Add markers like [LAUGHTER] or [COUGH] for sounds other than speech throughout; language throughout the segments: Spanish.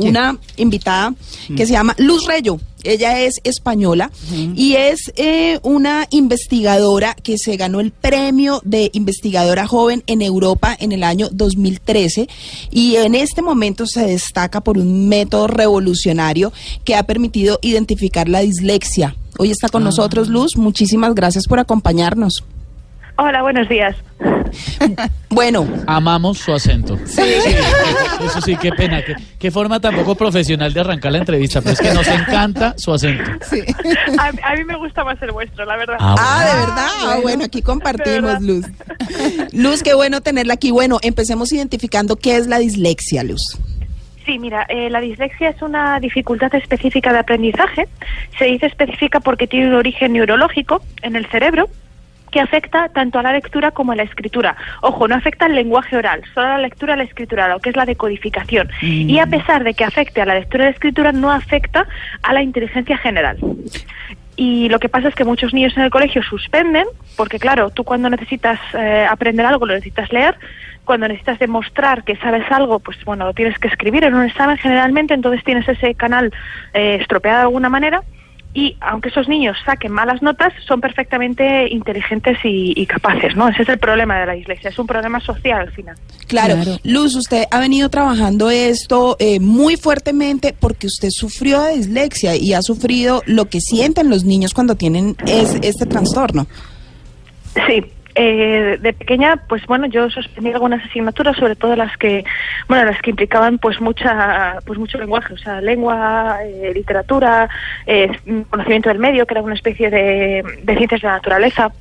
una invitada que se llama Luz Reyo. Ella es española y es eh, una investigadora que se ganó el premio de investigadora joven en Europa en el año 2013 y en este momento se destaca por un método revolucionario que ha permitido identificar la dislexia. Hoy está con nosotros Luz, muchísimas gracias por acompañarnos. Hola, buenos días. Bueno, Amamos su acento. Sí. Eso sí, qué pena. Qué, qué forma tan poco profesional de arrancar la entrevista, pero es que nos encanta su acento. A, a mí me gusta más el vuestro, la verdad. Ah, Ah, de verdad. Ah, bueno, aquí compartimos, Luz. Luz, qué bueno tenerla aquí. Bueno, empecemos identificando qué es la dislexia, Luz. Sí, mira, eh, la dislexia es una dificultad específica de aprendizaje. Se dice específica porque tiene un origen neurológico en el cerebro que afecta tanto a la lectura como a la escritura. Ojo, no afecta al lenguaje oral, solo a la lectura y a la escritura, lo que es la decodificación. Y a pesar de que afecte a la lectura y la escritura, no afecta a la inteligencia general. Y lo que pasa es que muchos niños en el colegio suspenden, porque claro, tú cuando necesitas eh, aprender algo lo necesitas leer, cuando necesitas demostrar que sabes algo, pues bueno, lo tienes que escribir en un examen generalmente, entonces tienes ese canal eh, estropeado de alguna manera. Y aunque esos niños saquen malas notas, son perfectamente inteligentes y, y capaces, ¿no? Ese es el problema de la dislexia, es un problema social al final. Claro. Claro. Luz, usted ha venido trabajando esto eh, muy fuertemente porque usted sufrió de dislexia y ha sufrido lo que sienten los niños cuando tienen es- este trastorno. Sí, eh, de pequeña, pues bueno, yo suspendí algunas asignaturas, sobre todo las que, bueno, las que implicaban pues mucha, pues mucho lenguaje, o sea, lengua, eh, literatura, eh, conocimiento del medio, que era una especie de, de ciencias de la naturaleza.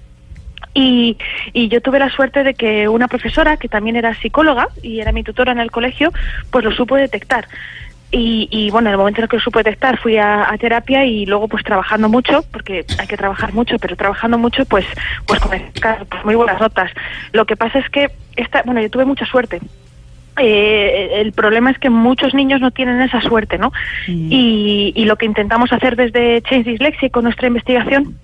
Y, y yo tuve la suerte de que una profesora, que también era psicóloga y era mi tutora en el colegio, pues lo supo detectar. Y, y bueno, en el momento en el que lo supo detectar fui a, a terapia y luego pues trabajando mucho, porque hay que trabajar mucho, pero trabajando mucho pues pues sacar, pues, muy buenas notas. Lo que pasa es que esta, bueno, yo tuve mucha suerte. Eh, el problema es que muchos niños no tienen esa suerte, ¿no? Y, y lo que intentamos hacer desde Change Dyslexia con nuestra investigación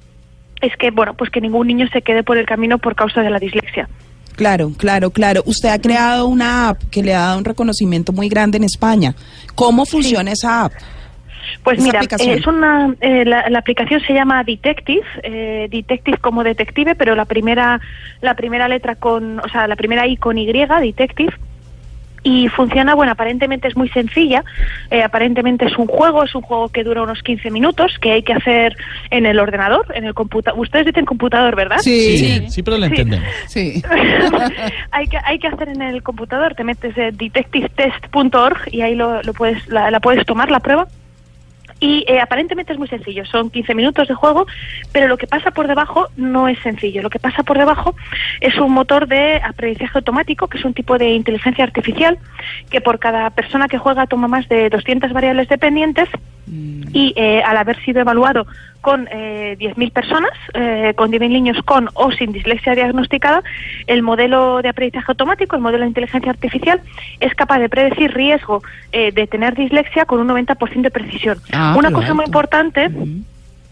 es que, bueno, pues que ningún niño se quede por el camino por causa de la dislexia. Claro, claro, claro. Usted ha creado una app que le ha dado un reconocimiento muy grande en España. ¿Cómo funciona esa app? Pues mira, aplicación. es una, eh, la, la aplicación se llama Detective, eh, Detective como detective, pero la primera, la primera letra con, o sea, la primera I con Y, Detective. Y funciona, bueno, aparentemente es muy sencilla, eh, aparentemente es un juego, es un juego que dura unos 15 minutos, que hay que hacer en el ordenador, en el computador. Ustedes dicen computador, ¿verdad? Sí, sí, pero lo Sí. entendemos. Sí. [LAUGHS] [LAUGHS] hay que hay que hacer en el computador te metes en detectivetest.org y ahí lo, lo puedes la, la puedes tomar la prueba y eh, aparentemente es muy sencillo, son 15 minutos de juego, pero lo que pasa por debajo no es sencillo. Lo que pasa por debajo es un motor de aprendizaje automático, que es un tipo de inteligencia artificial, que por cada persona que juega toma más de 200 variables dependientes y eh, al haber sido evaluado con eh, 10.000 personas, eh, con 10.000 niños con o sin dislexia diagnosticada, el modelo de aprendizaje automático, el modelo de inteligencia artificial, es capaz de predecir riesgo eh, de tener dislexia con un 90% de precisión. Ah, Una cosa muy importante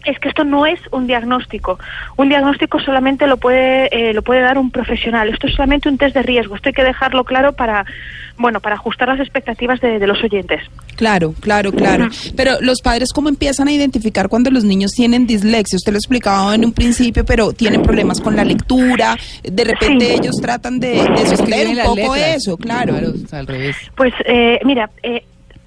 es que esto no es un diagnóstico. Un diagnóstico solamente lo puede eh, lo puede dar un profesional. Esto es solamente un test de riesgo. Esto hay que dejarlo claro para bueno para ajustar las expectativas de, de los oyentes. Claro, claro, claro. Pero los padres, ¿cómo empiezan a identificar cuando los niños tienen dislexia? Usted lo explicaba en un principio, pero tienen problemas con la lectura. De repente Sí. ellos tratan de, de sostener un poco letras. eso, claro. o sea, al revés. Pues eh, mira, eh,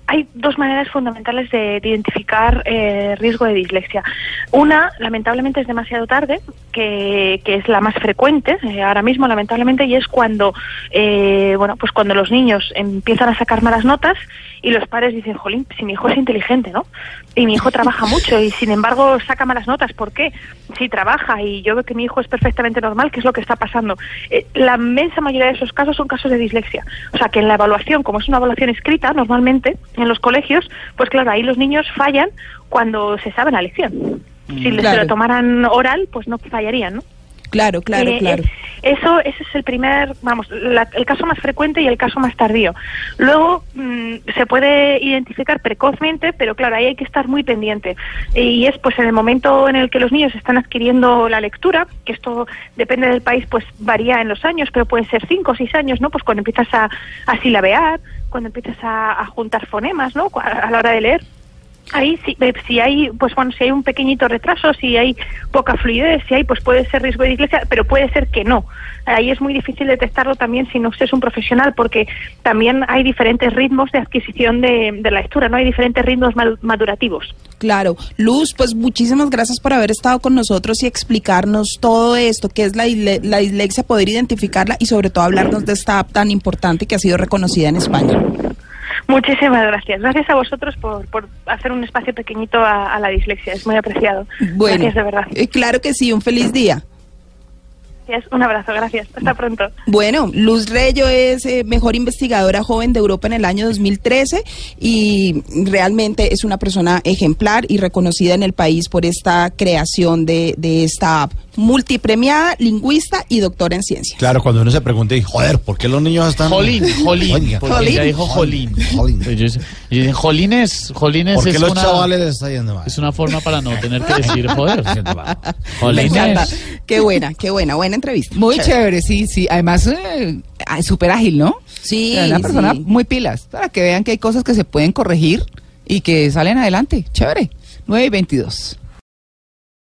hay dos maneras fundamentales de, de identificar eh, riesgo de dislexia. Una, lamentablemente, es demasiado tarde, que, que es la más frecuente eh, ahora mismo, lamentablemente, y es cuando, eh, bueno, pues cuando los niños empiezan a sacar malas notas y los padres dicen, jolín, si mi hijo es inteligente, ¿no? Y mi hijo trabaja [LAUGHS] mucho y sin embargo saca malas notas. ¿Por qué? Si trabaja y yo veo que mi hijo es perfectamente normal, ¿qué es lo que está pasando? Eh, la inmensa mayoría de esos casos son casos de dislexia. O sea, que en la evaluación, como es una evaluación escrita, normalmente en los colegios, pues claro, ahí los niños fallan cuando se sabe la lección. Si Claro. lo tomaran oral, pues no fallarían, ¿no? Claro, claro, Eh, claro. Eso, ese es el primer, vamos, la- el caso más frecuente y el caso más tardío. Luego mm, se puede identificar precozmente, pero claro, ahí hay que estar muy pendiente. Y es pues en el momento en el que los niños están adquiriendo la lectura, que esto depende del país, pues varía en los años, pero pueden ser cinco o seis años, ¿no? Pues cuando empiezas a, a silabear, cuando empiezas a, a juntar fonemas, ¿no? A la hora de leer. Ahí sí, eh, si hay, pues bueno, si hay un pequeñito retraso, si hay poca fluidez, si hay, pues puede ser riesgo de dislexia, pero puede ser que no. Ahí es muy difícil detectarlo también si no es un profesional, porque también hay diferentes ritmos de adquisición de, la lectura, ¿no? Hay diferentes ritmos madurativos. Claro. Luz, pues muchísimas gracias por haber estado con nosotros y explicarnos todo esto, qué es la, la dislexia, poder identificarla y sobre todo hablarnos de esta app tan importante que ha sido reconocida en España. Muchísimas gracias. Gracias a vosotros por, por hacer un espacio pequeñito a, a la dislexia. Es muy apreciado. Bueno, Gracias de verdad. eh, claro que sí, un feliz día. Un abrazo. Gracias. Hasta pronto. Bueno, Luz Reyo es eh, mejor investigadora joven de Europa en el año 2013 y realmente es una persona ejemplar y reconocida en el país por esta creación de, de esta app. Multipremiada, lingüista y doctora en ciencia. Claro, cuando uno se pregunta, y, joder, ¿por qué los niños están... Jolín, Jolín, Oiga, porque Jolín. ella dijo Jolín. Jolín. Entonces yo decía- yo dije, Jolines, Jolines ¿Por qué es los una, chavales les está yendo mal? es una forma para no tener que decir [LAUGHS] joder. Me encanta. Jolines. Qué buena, qué buena, buena entrevista. Muy Chévere. chévere, sí, sí. Además, eh, súper ágil, ¿no? Sí, una persona sí. muy pilas, para que vean que hay cosas que se pueden corregir y que salen adelante. Chévere. 9 y 22.